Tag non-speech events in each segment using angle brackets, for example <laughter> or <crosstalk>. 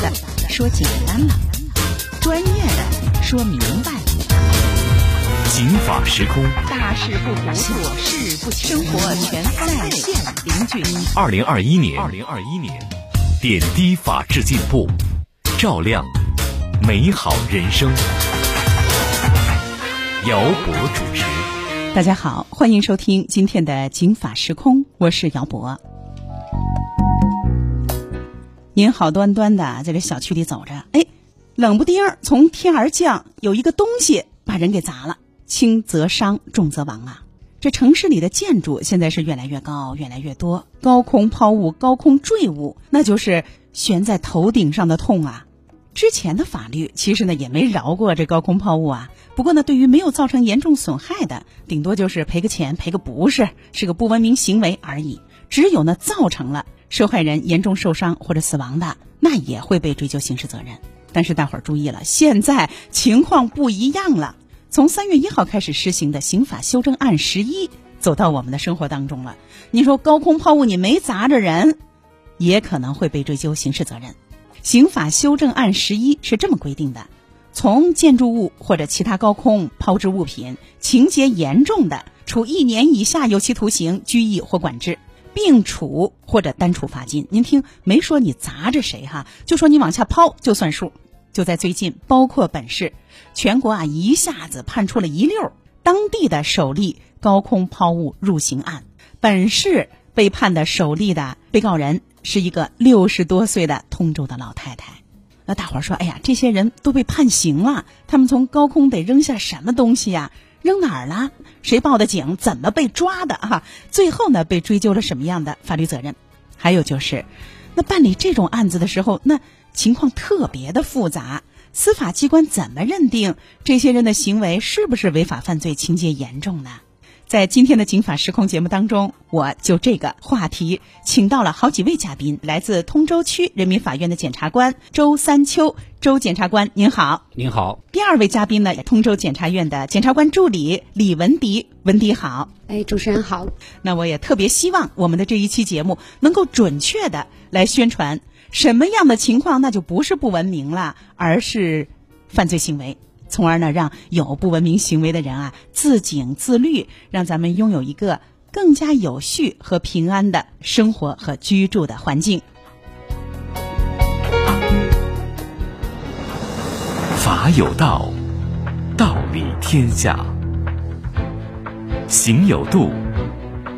的说简单了，专业的说明白了。警法时空，大事不糊涂，小事不生活全在线零距离。二零二一年，二零二一年，点滴法治进步，照亮美好人生。姚博主持。大家好，欢迎收听今天的警法时空，我是姚博。您好端端的在这小区里走着，哎，冷不丁儿从天而降，有一个东西把人给砸了，轻则伤，重则亡啊！这城市里的建筑现在是越来越高，越来越多，高空抛物、高空坠物，那就是悬在头顶上的痛啊！之前的法律其实呢也没饶过这高空抛物啊，不过呢，对于没有造成严重损害的，顶多就是赔个钱，赔个不是，是个不文明行为而已。只有呢造成了受害人严重受伤或者死亡的，那也会被追究刑事责任。但是大伙儿注意了，现在情况不一样了。从三月一号开始施行的刑法修正案十一走到我们的生活当中了。你说高空抛物你没砸着人，也可能会被追究刑事责任。刑法修正案十一是这么规定的：从建筑物或者其他高空抛掷物品，情节严重的，处一年以下有期徒刑、拘役或管制，并处或者单处罚金。您听，没说你砸着谁哈，就说你往下抛就算数。就在最近，包括本市，全国啊一下子判出了一溜当地的首例高空抛物入刑案。本市被判的首例的被告人是一个六十多岁的通州的老太太。那大伙儿说：“哎呀，这些人都被判刑了，他们从高空得扔下什么东西呀？扔哪儿了？谁报的警？怎么被抓的？哈，最后呢被追究了什么样的法律责任？还有就是，那办理这种案子的时候，那情况特别的复杂，司法机关怎么认定这些人的行为是不是违法犯罪、情节严重呢？”在今天的《警法时空》节目当中，我就这个话题请到了好几位嘉宾，来自通州区人民法院的检察官周三秋，周检察官您好。您好。第二位嘉宾呢，通州检察院的检察官助理李文迪，文迪好。哎，主持人好。那我也特别希望我们的这一期节目能够准确的来宣传什么样的情况，那就不是不文明了，而是犯罪行为。从而呢，让有不文明行为的人啊自警自律，让咱们拥有一个更加有序和平安的生活和居住的环境。法有道，道理天下；行有度，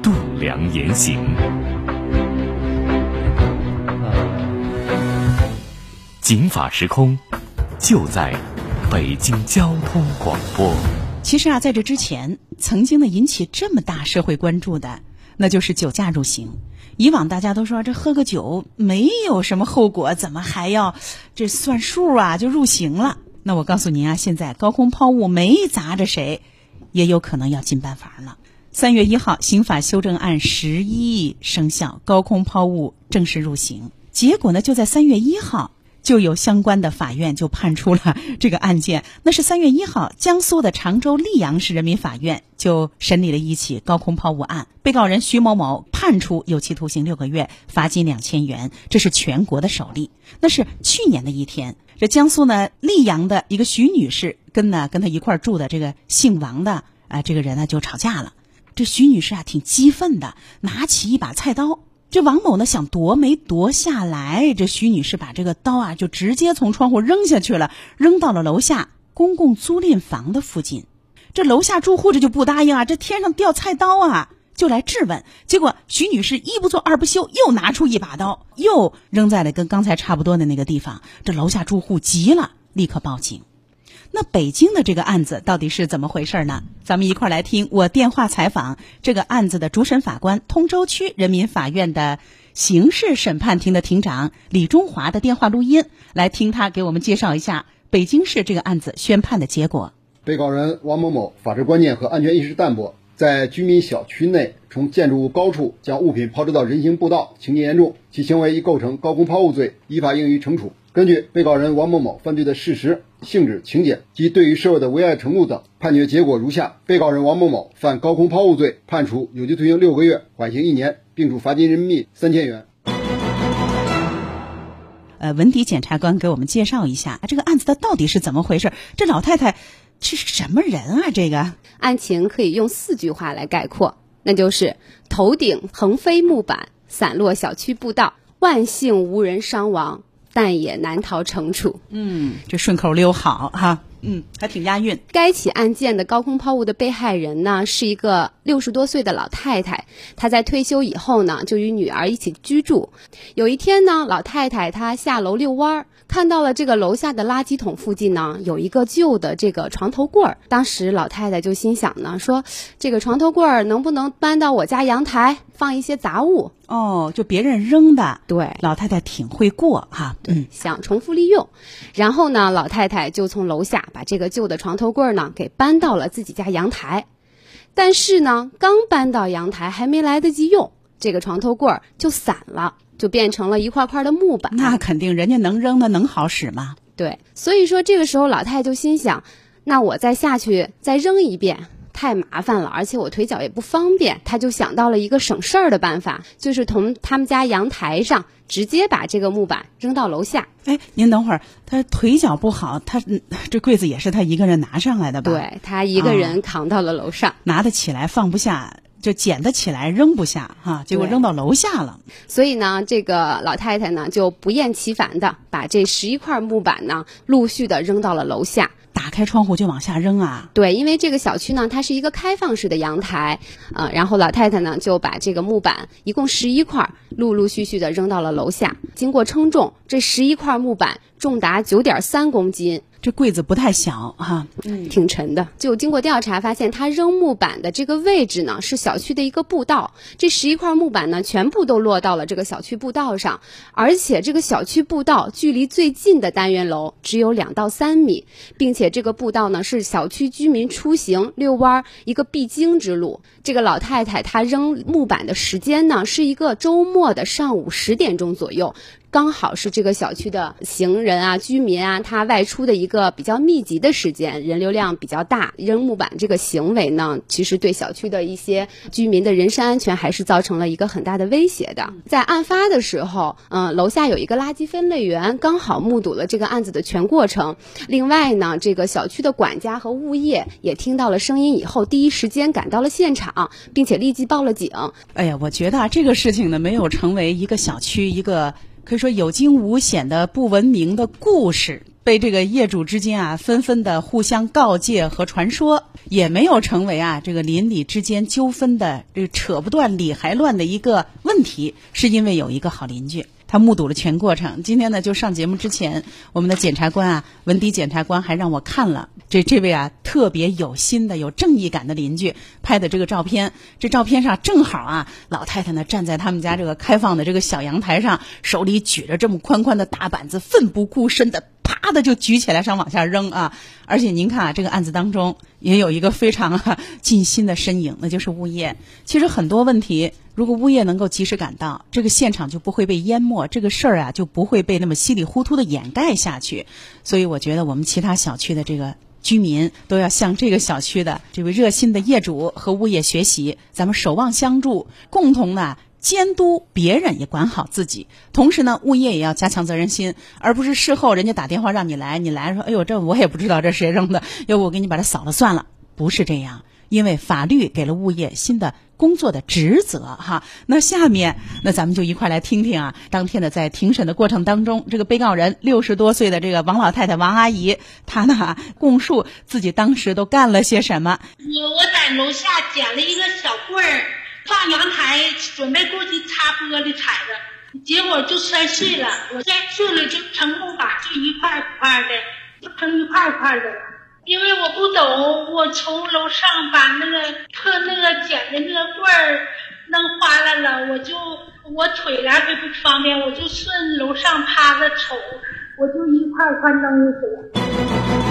度量言行。警法时空，就在。北京交通广播。其实啊，在这之前，曾经呢引起这么大社会关注的，那就是酒驾入刑。以往大家都说这喝个酒没有什么后果，怎么还要这算数啊？就入刑了。那我告诉您啊，现在高空抛物没砸着谁，也有可能要进办法了。三月一号，刑法修正案十一生效，高空抛物正式入刑。结果呢，就在三月一号。就有相关的法院就判出了这个案件，那是三月一号，江苏的常州溧阳市人民法院就审理了一起高空抛物案，被告人徐某某判处有期徒刑六个月，罚金两千元，这是全国的首例。那是去年的一天，这江苏呢溧阳的一个徐女士跟呢跟她一块住的这个姓王的啊这个人呢就吵架了，这徐女士啊挺激愤的，拿起一把菜刀。这王某呢想夺没夺下来，这徐女士把这个刀啊就直接从窗户扔下去了，扔到了楼下公共租赁房的附近。这楼下住户这就不答应啊，这天上掉菜刀啊，就来质问。结果徐女士一不做二不休，又拿出一把刀，又扔在了跟刚才差不多的那个地方。这楼下住户急了，立刻报警。那北京的这个案子到底是怎么回事呢？咱们一块儿来听我电话采访这个案子的主审法官，通州区人民法院的刑事审判庭的庭长李中华的电话录音，来听他给我们介绍一下北京市这个案子宣判的结果。被告人王某某法治观念和安全意识淡薄，在居民小区内从建筑物高处将物品抛掷到人行步道，情节严重，其行为已构成高空抛物罪，依法应予惩处。根据被告人王某某犯罪的事实、性质、情节及对于社会的危害程度等，判决结果如下：被告人王某某犯高空抛物罪，判处有期徒刑六个月，缓刑一年，并处罚金人民币三千元。呃文迪检察官给我们介绍一下这个案子它到底是怎么回事？这老太太这是什么人啊？这个案情可以用四句话来概括，那就是头顶横飞木板，散落小区步道，万幸无人伤亡，但也难逃惩处。嗯，这顺口溜好哈。嗯，还挺押韵。该起案件的高空抛物的被害人呢，是一个六十多岁的老太太。她在退休以后呢，就与女儿一起居住。有一天呢，老太太她下楼遛弯儿，看到了这个楼下的垃圾桶附近呢，有一个旧的这个床头柜儿。当时老太太就心想呢，说这个床头柜儿能不能搬到我家阳台，放一些杂物？哦，就别人扔的。对，老太太挺会过哈。嗯，想重复利用。然后呢，老太太就从楼下。把这个旧的床头柜呢给搬到了自己家阳台，但是呢，刚搬到阳台还没来得及用，这个床头柜就散了，就变成了一块块的木板。那肯定，人家能扔的能好使吗？对，所以说这个时候老太太就心想，那我再下去再扔一遍。太麻烦了，而且我腿脚也不方便，他就想到了一个省事儿的办法，就是从他们家阳台上直接把这个木板扔到楼下。哎，您等会儿，他腿脚不好，他 <laughs> 这柜子也是他一个人拿上来的吧？对他一个人扛到了楼上，拿得起来放不下，就捡得起来扔不下哈，结果扔到楼下了。所以呢，这个老太太呢就不厌其烦的把这十一块木板呢陆续的扔到了楼下。打开窗户就往下扔啊！对，因为这个小区呢，它是一个开放式的阳台，呃，然后老太太呢就把这个木板一共十一块，陆陆续续的扔到了楼下。经过称重，这十一块木板重达九点三公斤。这柜子不太小哈，嗯，挺沉的。就经过调查发现，他扔木板的这个位置呢，是小区的一个步道。这十一块木板呢，全部都落到了这个小区步道上，而且这个小区步道距离最近的单元楼只有两到三米，并且这个步道呢是小区居民出行遛弯一个必经之路。这个老太太她扔木板的时间呢，是一个周末的上午十点钟左右。刚好是这个小区的行人啊、居民啊，他外出的一个比较密集的时间，人流量比较大。扔木板这个行为呢，其实对小区的一些居民的人身安全还是造成了一个很大的威胁的。在案发的时候，嗯，楼下有一个垃圾分类员，刚好目睹了这个案子的全过程。另外呢，这个小区的管家和物业也听到了声音以后，第一时间赶到了现场，啊并且立即报了警。哎呀，我觉得啊这个事情呢，没有成为一个小区一个。可以说有惊无险的不文明的故事，被这个业主之间啊纷纷的互相告诫和传说，也没有成为啊这个邻里之间纠纷的这个扯不断理还乱的一个问题，是因为有一个好邻居。他目睹了全过程。今天呢，就上节目之前，我们的检察官啊，文迪检察官还让我看了这这位啊特别有心的、有正义感的邻居拍的这个照片。这照片上正好啊，老太太呢站在他们家这个开放的这个小阳台上，手里举着这么宽宽的大板子，奋不顾身的。啪的就举起来，想往下扔啊！而且您看啊，这个案子当中也有一个非常 <laughs> 尽心的身影，那就是物业。其实很多问题，如果物业能够及时赶到，这个现场就不会被淹没，这个事儿啊就不会被那么稀里糊涂的掩盖下去。所以我觉得我们其他小区的这个居民都要向这个小区的这位热心的业主和物业学习，咱们守望相助，共同呢。监督别人也管好自己，同时呢，物业也要加强责任心，而不是事后人家打电话让你来，你来说，哎呦，这我也不知道这谁扔的，要不我给你把它扫了算了，不是这样，因为法律给了物业新的工作的职责哈。那下面，那咱们就一块来听听啊，当天的在庭审的过程当中，这个被告人六十多岁的这个王老太太王阿姨，她呢供述自己当时都干了些什么。我我在楼下捡了一个小棍儿。放阳台，准备过去擦玻璃踩着，结果就摔碎了。我摔碎了就成功把，就一块一块的，就成一块一块的了。因为我不懂，我从楼上把那个破那个捡的那个棍儿弄花了了，我就我腿来回不方便，我就顺楼上趴着瞅，我就一块块扔下去。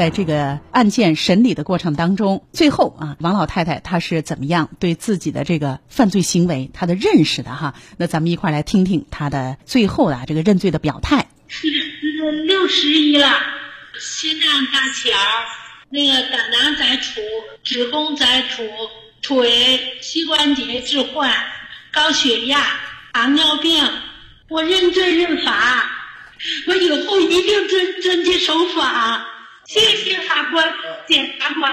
在这个案件审理的过程当中，最后啊，王老太太她是怎么样对自己的这个犯罪行为她的认识的哈？那咱们一块来听听她的最后的这个认罪的表态。是六十一了，心脏搭桥，那个胆囊摘除，子宫摘除，腿膝关节置换，高血压，糖尿病，我认罪认罚。我以后一定遵遵纪守法。谢谢法官、检察官。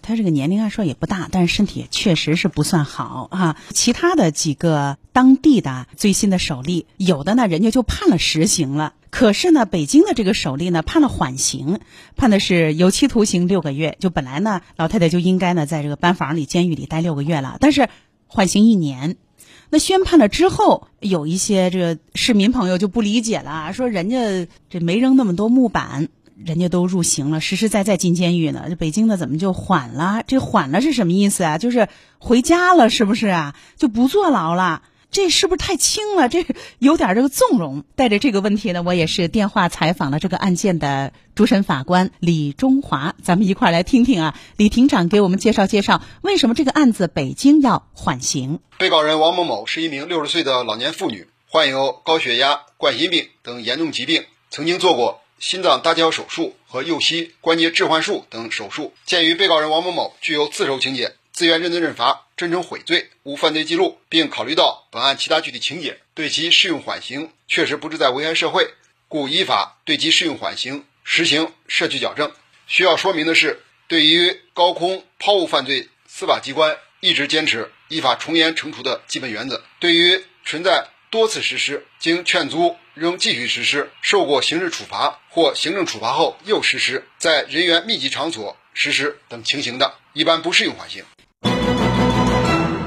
他这个年龄按说也不大，但是身体确实是不算好啊。其他的几个当地的最新的首例，有的呢人家就判了实刑了，可是呢北京的这个首例呢判了缓刑，判的是有期徒刑六个月。就本来呢老太太就应该呢在这个班房里、监狱里待六个月了，但是缓刑一年。那宣判了之后，有一些这个市民朋友就不理解了，说人家这没扔那么多木板。人家都入刑了，实实在在进监狱呢。这北京的怎么就缓了？这缓了是什么意思啊？就是回家了，是不是啊？就不坐牢了？这是不是太轻了？这有点这个纵容。带着这个问题呢，我也是电话采访了这个案件的主审法官李中华，咱们一块儿来听听啊。李庭长给我们介绍介绍，为什么这个案子北京要缓刑？被告人王某某是一名六十岁的老年妇女，患有高血压、冠心病等严重疾病，曾经做过。心脏搭桥手术和右膝关节置换术等手术。鉴于被告人王某某具有自首情节，自愿认罪认罚，真诚悔罪，无犯罪记录，并考虑到本案其他具体情节，对其适用缓刑确实不是在危害社会，故依法对其适用缓刑，实行社区矫正。需要说明的是，对于高空抛物犯罪，司法机关一直坚持依法从严惩处的基本原则。对于存在多次实施，经劝阻。仍继续实施，受过刑事处罚或行政处罚后又实施，在人员密集场所实施等情形的，一般不适用缓刑。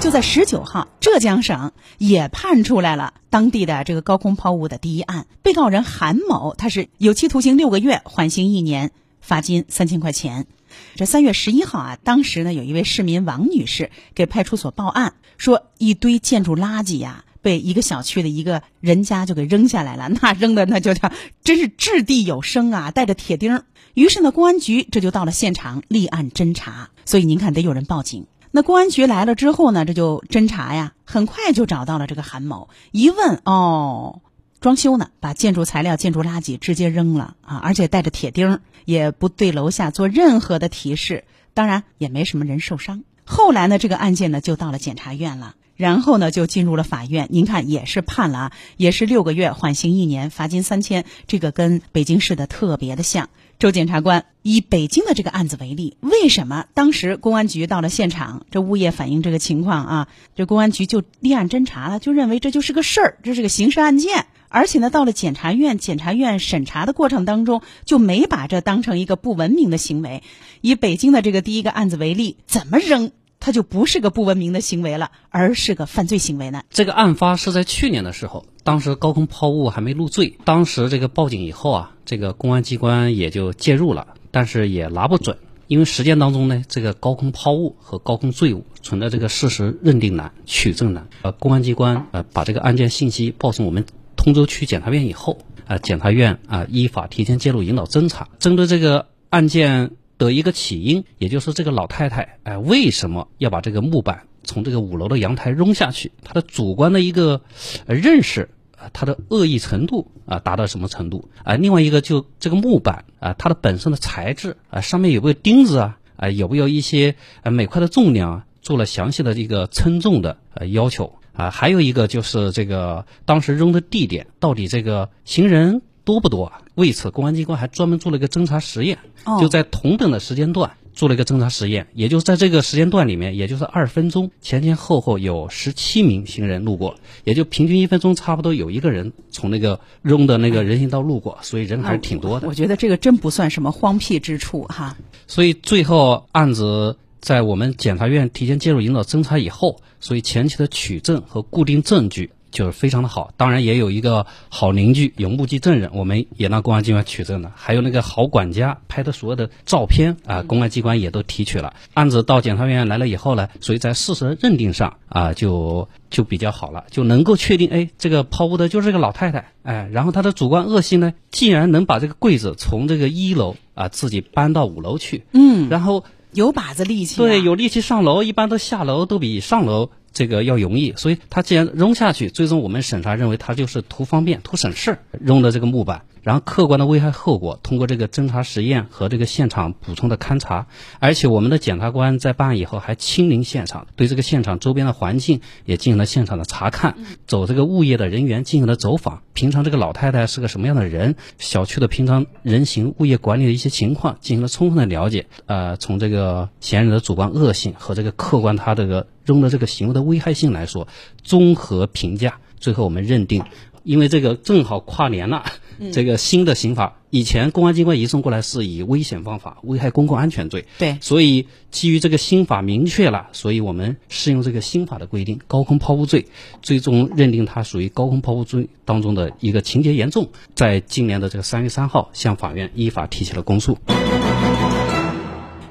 就在十九号，浙江省也判出来了当地的这个高空抛物的第一案，被告人韩某，他是有期徒刑六个月，缓刑一年，罚金三千块钱。这三月十一号啊，当时呢，有一位市民王女士给派出所报案，说一堆建筑垃圾呀。被一个小区的一个人家就给扔下来了，<laughs> 那扔的那就叫真是掷地有声啊，带着铁钉。于是呢，公安局这就到了现场立案侦查。所以您看，得有人报警。那公安局来了之后呢，这就侦查呀，很快就找到了这个韩某。一问哦，装修呢，把建筑材料、建筑垃圾直接扔了啊，而且带着铁钉，也不对楼下做任何的提示。当然也没什么人受伤。后来呢，这个案件呢就到了检察院了。然后呢，就进入了法院。您看，也是判了啊，也是六个月，缓刑一年，罚金三千。这个跟北京市的特别的像。周检察官以北京的这个案子为例，为什么当时公安局到了现场，这物业反映这个情况啊，这公安局就立案侦查了，就认为这就是个事儿，这是个刑事案件。而且呢，到了检察院，检察院审查的过程当中，就没把这当成一个不文明的行为。以北京的这个第一个案子为例，怎么扔？它就不是个不文明的行为了，而是个犯罪行为呢。这个案发是在去年的时候，当时高空抛物还没入罪。当时这个报警以后啊，这个公安机关也就介入了，但是也拿不准，因为实践当中呢，这个高空抛物和高空坠物存在这个事实认定难、取证难。呃，公安机关呃把这个案件信息报送我们通州区检察院以后，啊，检察院啊依法提前介入引导侦查，针对这个案件。的一个起因，也就是这个老太太，哎，为什么要把这个木板从这个五楼的阳台扔下去？她的主观的一个认识啊，她的恶意程度啊，达到什么程度啊？另外一个就这个木板啊，它的本身的材质啊，上面有没有钉子啊？啊，有没有一些啊每块的重量啊，做了详细的这个称重的呃要求啊？还有一个就是这个当时扔的地点，到底这个行人。多不多啊？为此，公安机关还专门做了一个侦查实验，就在同等的时间段做了一个侦查实验，也就是在这个时间段里面，也就是二十分钟前前后后有十七名行人路过，也就平均一分钟差不多有一个人从那个扔的那个人行道路过，所以人还是挺多的。我觉得这个真不算什么荒僻之处哈。所以最后案子在我们检察院提前介入引导侦查以后，所以前期的取证和固定证据。就是非常的好，当然也有一个好邻居，有目击证人，我们也让公安机关取证了。还有那个好管家拍的所有的照片啊，公安机关也都提取了。案子到检察院来了以后呢，所以在事实认定上啊，就就比较好了，就能够确定，哎，这个抛物的就是这个老太太，哎，然后她的主观恶性呢，既然能把这个柜子从这个一楼啊自己搬到五楼去，嗯，然后有把子力气，对，有力气上楼，一般都下楼都比上楼。这个要容易，所以他既然扔下去，最终我们审查认为他就是图方便、图省事扔的这个木板。然后客观的危害后果，通过这个侦查实验和这个现场补充的勘查，而且我们的检察官在办案以后还亲临现场，对这个现场周边的环境也进行了现场的查看，走这个物业的人员进行了走访，平常这个老太太是个什么样的人，小区的平常人行物业管理的一些情况进行了充分的了解，呃，从这个嫌疑人的主观恶性和这个客观他这个扔的这个行为的危害性来说，综合评价，最后我们认定。因为这个正好跨年了，这个新的刑法，以前公安机关移送过来是以危险方法、危害公共安全罪，对，所以基于这个新法明确了，所以我们适用这个新法的规定，高空抛物罪，最终认定它属于高空抛物罪当中的一个情节严重，在今年的这个三月三号向法院依法提起了公诉。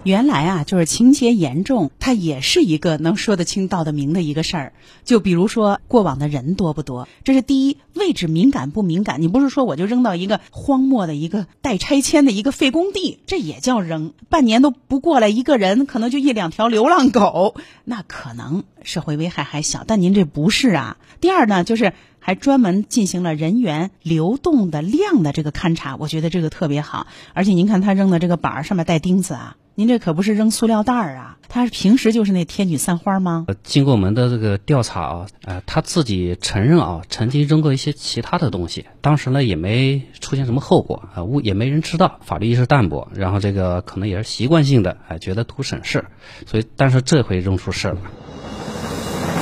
原来啊，就是情节严重，它也是一个能说得清道得明的一个事儿。就比如说过往的人多不多，这是第一；位置敏感不敏感？你不是说我就扔到一个荒漠的一个待拆迁的一个废工地，这也叫扔？半年都不过来一个人，可能就一两条流浪狗，那可能社会危害还小。但您这不是啊。第二呢，就是还专门进行了人员流动的量的这个勘察，我觉得这个特别好。而且您看他扔的这个板儿上面带钉子啊。您这可不是扔塑料袋儿啊，他平时就是那天女散花吗？经过我们的这个调查啊，呃，他自己承认啊，曾经扔过一些其他的东西，当时呢也没出现什么后果啊，误也没人知道，法律意识淡薄，然后这个可能也是习惯性的，哎，觉得图省事，所以但是这回扔出事了。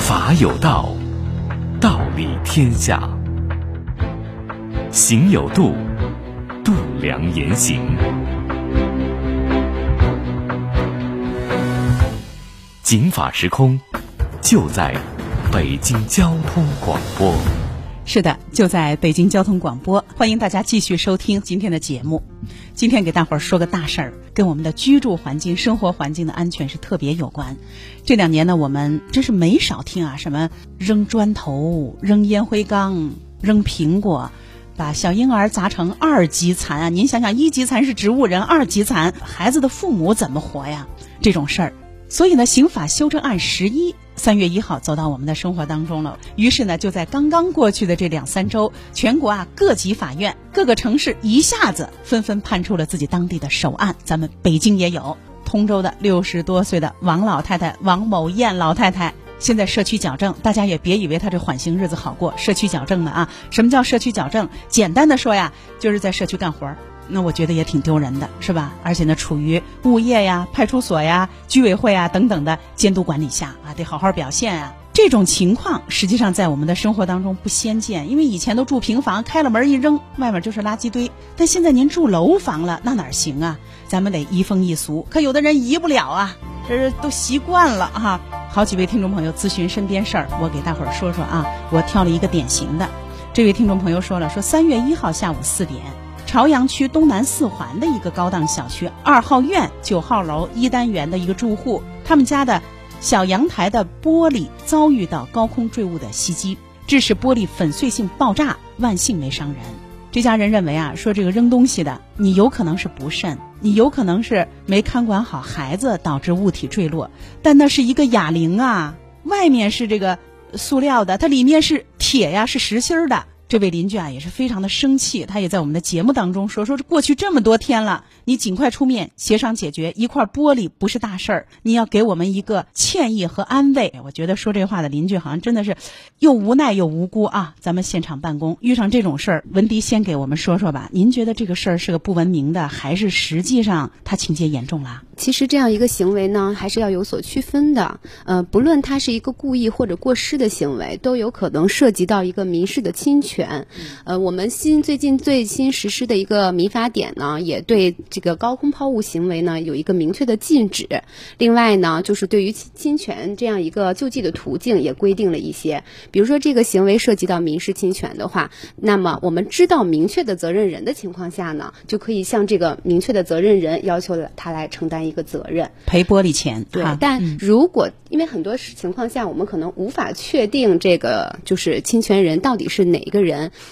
法有道，道理天下；行有度，度量言行。警法时空，就在北京交通广播。是的，就在北京交通广播，欢迎大家继续收听今天的节目。今天给大伙儿说个大事儿，跟我们的居住环境、生活环境的安全是特别有关。这两年呢，我们真是没少听啊，什么扔砖头、扔烟灰缸、扔苹果，把小婴儿砸成二级残啊！您想想，一级残是植物人，二级残孩子的父母怎么活呀？这种事儿。所以呢，刑法修正案十一三月一号走到我们的生活当中了。于是呢，就在刚刚过去的这两三周，全国啊各级法院、各个城市一下子纷纷判出了自己当地的首案。咱们北京也有，通州的六十多岁的王老太太王某艳老太太，现在社区矫正，大家也别以为她这缓刑日子好过，社区矫正的啊。什么叫社区矫正？简单的说呀，就是在社区干活儿。那我觉得也挺丢人的，是吧？而且呢，处于物业呀、派出所呀、居委会啊等等的监督管理下啊，得好好表现啊。这种情况实际上在我们的生活当中不鲜见，因为以前都住平房，开了门一扔，外面就是垃圾堆。但现在您住楼房了，那哪行啊？咱们得移风易俗，可有的人移不了啊，这是都习惯了哈。好几位听众朋友咨询身边事儿，我给大伙儿说说啊。我挑了一个典型的，这位听众朋友说了，说三月一号下午四点。朝阳区东南四环的一个高档小区二号院九号楼一单元的一个住户，他们家的小阳台的玻璃遭遇到高空坠物的袭击，致使玻璃粉碎性爆炸，万幸没伤人。这家人认为啊，说这个扔东西的，你有可能是不慎，你有可能是没看管好孩子，导致物体坠落，但那是一个哑铃啊，外面是这个塑料的，它里面是铁呀，是实心的。这位邻居啊也是非常的生气，他也在我们的节目当中说：“说过去这么多天了，你尽快出面协商解决。一块玻璃不是大事儿，你要给我们一个歉意和安慰。”我觉得说这话的邻居好像真的是又无奈又无辜啊！咱们现场办公遇上这种事儿，文迪先给我们说说吧。您觉得这个事儿是个不文明的，还是实际上他情节严重了？其实这样一个行为呢，还是要有所区分的。呃，不论他是一个故意或者过失的行为，都有可能涉及到一个民事的侵权。呃，我们新最近最新实施的一个民法典呢，也对这个高空抛物行为呢有一个明确的禁止。另外呢，就是对于侵权这样一个救济的途径也规定了一些。比如说这个行为涉及到民事侵权的话，那么我们知道明确的责任人的情况下呢，就可以向这个明确的责任人要求他来承担。一个责任。赔玻璃钱，对哈，但如果因为很多情况下，我们可能无法确定这个就是侵权人到底是哪一个人。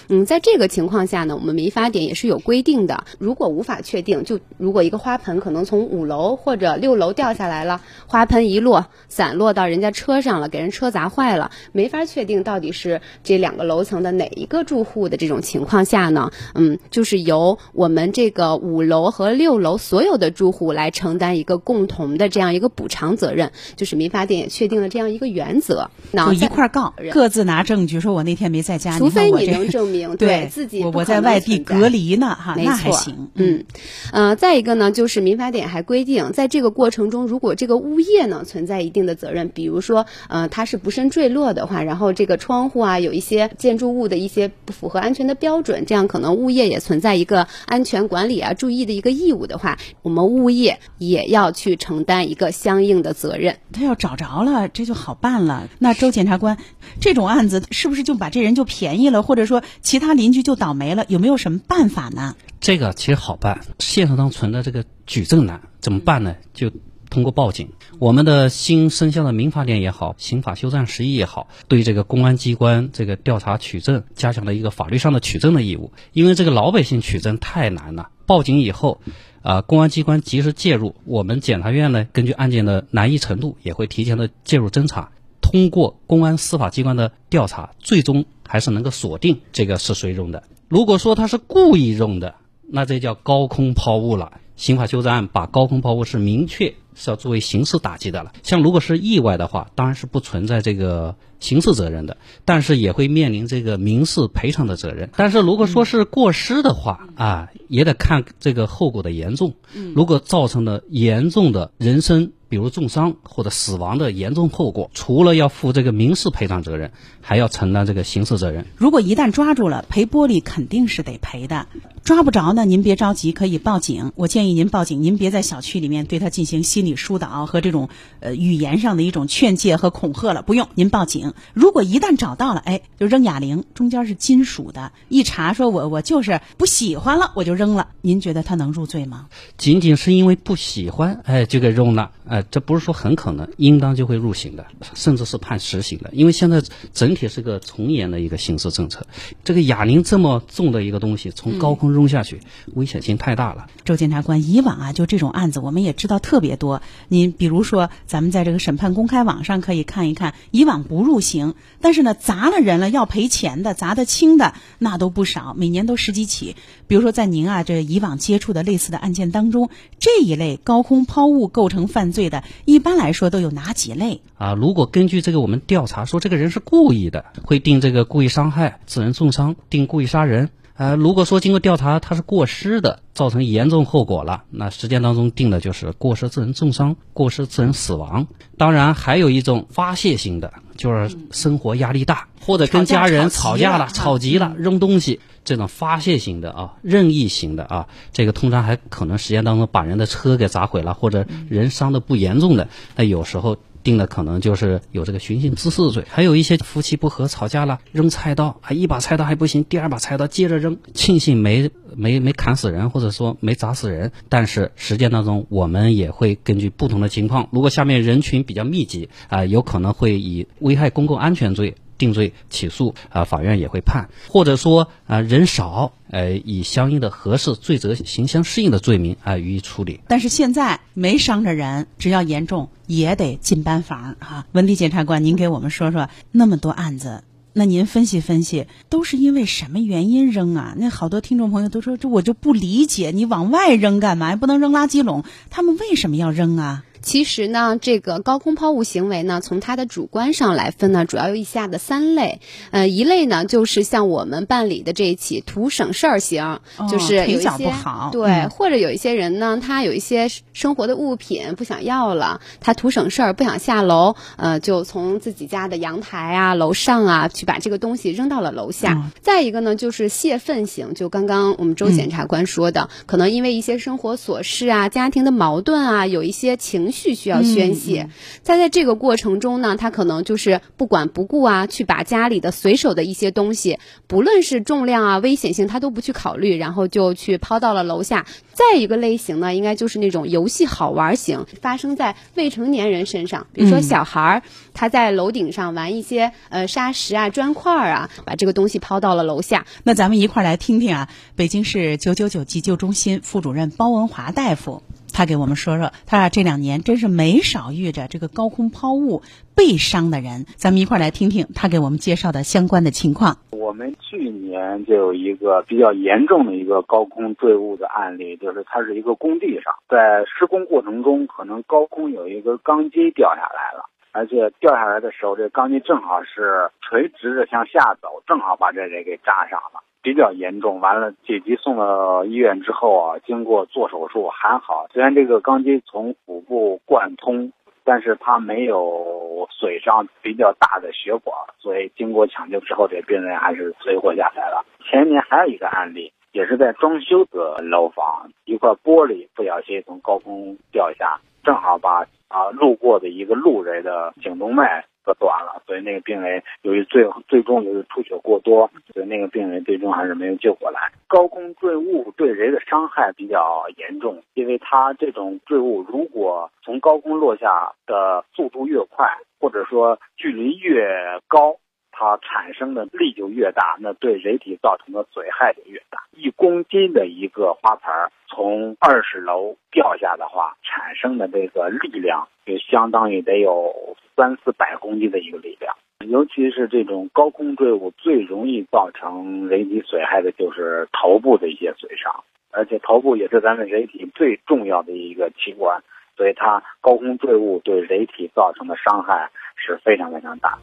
嗯，在这个情况下呢，我们民法典也是有规定的。如果无法确定，就如果一个花盆可能从五楼或者六楼掉下来了，花盆一落，散落到人家车上了，给人车砸坏了，没法确定到底是这两个楼层的哪一个住户的这种情况下呢，嗯，就是由我们这个五楼和六楼所有的住户来承担一个共同的这样一个补偿责任。就是民法典也确定了这样一个原则，那就一块儿告，各自拿证据说我那天没在家，除非你看我这能证明对自己我在外地隔离呢，哈，没那还错行，嗯，呃，再一个呢，就是民法典还规定，在这个过程中，如果这个物业呢存在一定的责任，比如说，呃，它是不慎坠落的话，然后这个窗户啊有一些建筑物的一些不符合安全的标准，这样可能物业也存在一个安全管理啊注意的一个义务的话，我们物业也要去承担一个相应的责任。他要找着了，这就好办了。那周检察官，这种案子是不是就把这人就便宜了，或或者说其他邻居就倒霉了？有没有什么办法呢？这个其实好办，现实当中存在这个举证难，怎么办呢？就通过报警。我们的新生效的民法典也好，刑法修正案十一也好，对这个公安机关这个调查取证加强了一个法律上的取证的义务。因为这个老百姓取证太难了，报警以后，啊、公安机关及时介入，我们检察院呢，根据案件的难易程度，也会提前的介入侦查。通过公安司法机关的调查，最终还是能够锁定这个是谁用的。如果说他是故意用的，那这叫高空抛物了。刑法修正案把高空抛物是明确是要作为刑事打击的了。像如果是意外的话，当然是不存在这个刑事责任的，但是也会面临这个民事赔偿的责任。但是如果说是过失的话啊，也得看这个后果的严重。如果造成了严重的人身，比如重伤或者死亡的严重后果，除了要负这个民事赔偿责任，还要承担这个刑事责任。如果一旦抓住了，赔玻璃肯定是得赔的。抓不着呢，您别着急，可以报警。我建议您报警，您别在小区里面对他进行心理疏导和这种呃语言上的一种劝诫和恐吓了，不用，您报警。如果一旦找到了，哎，就扔哑铃，中间是金属的，一查说我我就是不喜欢了，我就扔了。您觉得他能入罪吗？仅仅是因为不喜欢，哎，就给扔了，哎，这不是说很可能，应当就会入刑的，甚至是判实刑的。因为现在整体是个从严的一个刑事政策，这个哑铃这么重的一个东西从高空扔下去，危险性太大了。周检察官，以往啊，就这种案子，我们也知道特别多。您比如说，咱们在这个审判公开网上可以看一看，以往不入刑，但是呢，砸了人了要赔钱的，砸得轻的那都不少，每年都十几起。比如说，在您啊这以往接触的类似的案件当中，这一类高空抛物构成犯罪的，一般来说都有哪几类？啊，如果根据这个我们调查说这个人是故意的，会定这个故意伤害、致人重伤，定故意杀人。呃，如果说经过调查他是过失的，造成严重后果了，那实践当中定的就是过失致人重伤、过失致人死亡。当然，还有一种发泄型的，就是生活压力大，或者跟家人吵架了、吵吵急了、扔东西，这种发泄型的啊，任意型的啊，这个通常还可能实践当中把人的车给砸毁了，或者人伤的不严重的，那有时候。定的可能就是有这个寻衅滋事罪，还有一些夫妻不和吵架了，扔菜刀，啊一把菜刀还不行，第二把菜刀接着扔，庆幸没没没砍死人，或者说没砸死人，但是实践当中我们也会根据不同的情况，如果下面人群比较密集啊、有可能会以危害公共安全罪。定罪起诉啊、法院也会判，或者说啊、人少，呃，以相应的合适罪责刑相适应的罪名啊、予以处理。但是现在没伤着人，只要严重也得进班房哈、文迪检察官，您给我们说说那么多案子，那您分析分析，都是因为什么原因扔啊？那好多听众朋友都说，这我就不理解，你往外扔干嘛？不能扔垃圾笼？他们为什么要扔啊？其实呢，这个高空抛物行为呢，从它的主观上来分呢，主要有以下的三类。呃，一类呢，就是像我们办理的这一起图省事儿型，哦就是有腿脚一些不好对，嗯或者有一些人呢，他有一些生活的物品不想要了，他图省事儿不想下楼，呃，就从自己家的阳台啊、楼上啊去把这个东西扔到了楼下。嗯再一个呢，就是泄愤型，就刚刚我们周检察官说的，可能因为一些生活琐事啊、家庭的矛盾啊，有一些情绪需要宣泄。在在这个过程中呢，他可能就是不管不顾啊，去把家里的随手的一些东西，不论是重量啊、危险性，他都不去考虑，然后就去抛到了楼下。再一个类型呢，应该就是那种游戏好玩型，发生在未成年人身上，比如说小孩儿，他在楼顶上玩一些呃沙石啊、砖块儿啊，把这个东西抛到了楼下。那咱们一块儿来听听啊，北京市九九九急救中心副主任包文华大夫，他给我们说说，他这两年真是没少遇着这个高空抛物被伤的人，咱们一块儿来听听他给我们介绍的相关的情况。我们去年就有一个比较严重的一个高空坠物的案例，就是它是一个工地上，在施工过程中，可能高空有一根钢筋掉下来了，而且掉下来的时候，这钢筋正好是垂直着向下走，正好把这人给扎上了，比较严重。完了，紧急送到医院之后啊，经过做手术还好，虽然这个钢筋从腹部贯通。但是他没有损伤比较大的血管，所以经过抢救之后，这病人还是存活下来了。前年还有一个案例，也是在装修的楼房，一块玻璃不小心从高空掉下，正好把啊路过的一个路人的颈动脉割断了，所以那个病人由于最最终就是出血过多，所以那个病人最终还是没有救过来。高空坠物对人的伤害比较严重，因为它这种坠物如果从高空落下的速度越快，或者说距离越高，它产生的力就越大，那对人体造成的损害就越大。一公斤的一个花盆从二十楼掉下的话，产生的这个力量就相当于得有三四百公斤的一个力量。尤其是这种高空坠物，最容易造成人体损害的就是头部的一些损伤，而且头部也是咱们人体最重要的一个器官，所以它高空坠物对人体造成的伤害是非常非常大。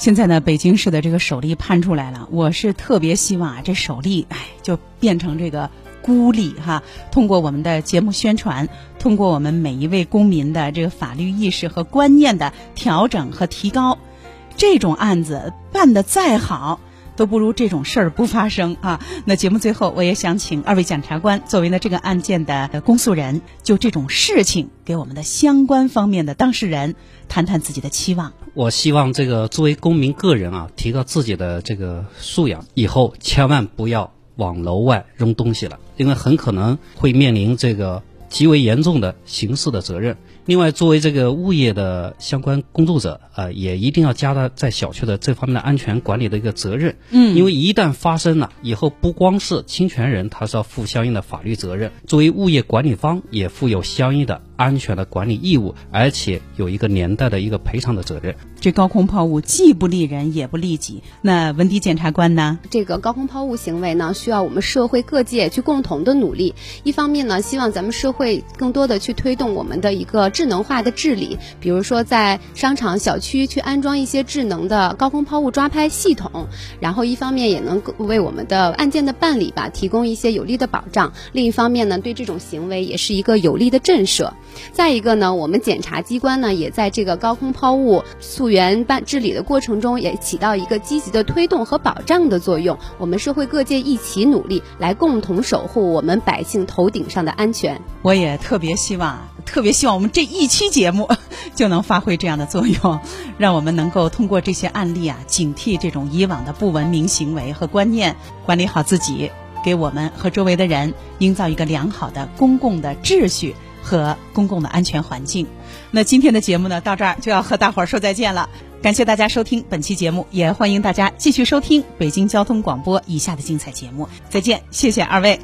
现在呢，北京市的这个首例判出来了，我是特别希望啊，这首例哎就变成这个孤立哈。通过我们的节目宣传，通过我们每一位公民的这个法律意识和观念的调整和提高。这种案子办的再好，都不如这种事儿不发生啊！那节目最后，我也想请二位检察官作为呢这个案件的公诉人，就这种事情给我们的相关方面的当事人谈谈自己的期望。我希望这个作为公民个人啊，提高自己的这个素养，以后千万不要往楼外扔东西了，因为很可能会面临这个极为严重的刑事的责任。另外，作为这个物业的相关工作者啊，也一定要加大在小区的这方面的安全管理的一个责任。嗯，因为一旦发生了以后，不光是侵权人他是要负相应的法律责任，作为物业管理方也负有相应的安全的管理义务，而且有一个连带的一个赔偿的责任。这高空抛物既不利人也不利己。那文迪检察官呢？这个高空抛物行为呢，需要我们社会各界去共同的努力。一方面呢，希望咱们社会更多的去推动我们的一个。智能化的治理，比如说在商场、小区去安装一些智能的高空抛物抓拍系统，然后一方面也能为我们的案件的办理吧提供一些有力的保障；另一方面呢，对这种行为也是一个有力的震慑。再一个呢，我们检察机关呢也在这个高空抛物溯源办治理的过程中，也起到一个积极的推动和保障的作用。我们社会各界一起努力，来共同守护我们百姓头顶上的安全。我也特别希望。特别希望我们这一期节目就能发挥这样的作用，让我们能够通过这些案例啊，警惕这种以往的不文明行为和观念，管理好自己，给我们和周围的人营造一个良好的公共的秩序和公共的安全环境。那今天的节目呢，到这儿就要和大伙儿说再见了。感谢大家收听本期节目，也欢迎大家继续收听北京交通广播以下的精彩节目。再见，谢谢二位。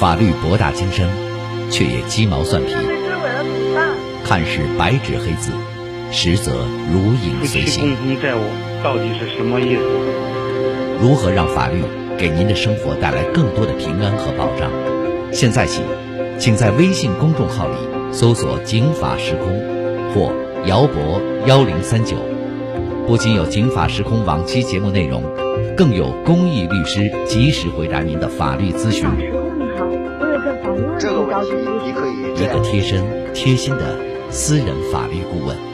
法律博大精深，却也鸡毛蒜皮。看似白纸黑字，实则如影随形。共同债务到底是什么意思？如何让法律给您的生活带来更多的平安和保障？现在起，请在微信公众号里搜索“警法时空”或“姚博幺零三九”，不仅有“警法时空”往期节目内容，更有公益律师及时回答您的法律咨询。这个问题，你可以一个贴身、贴心的私人法律顾问。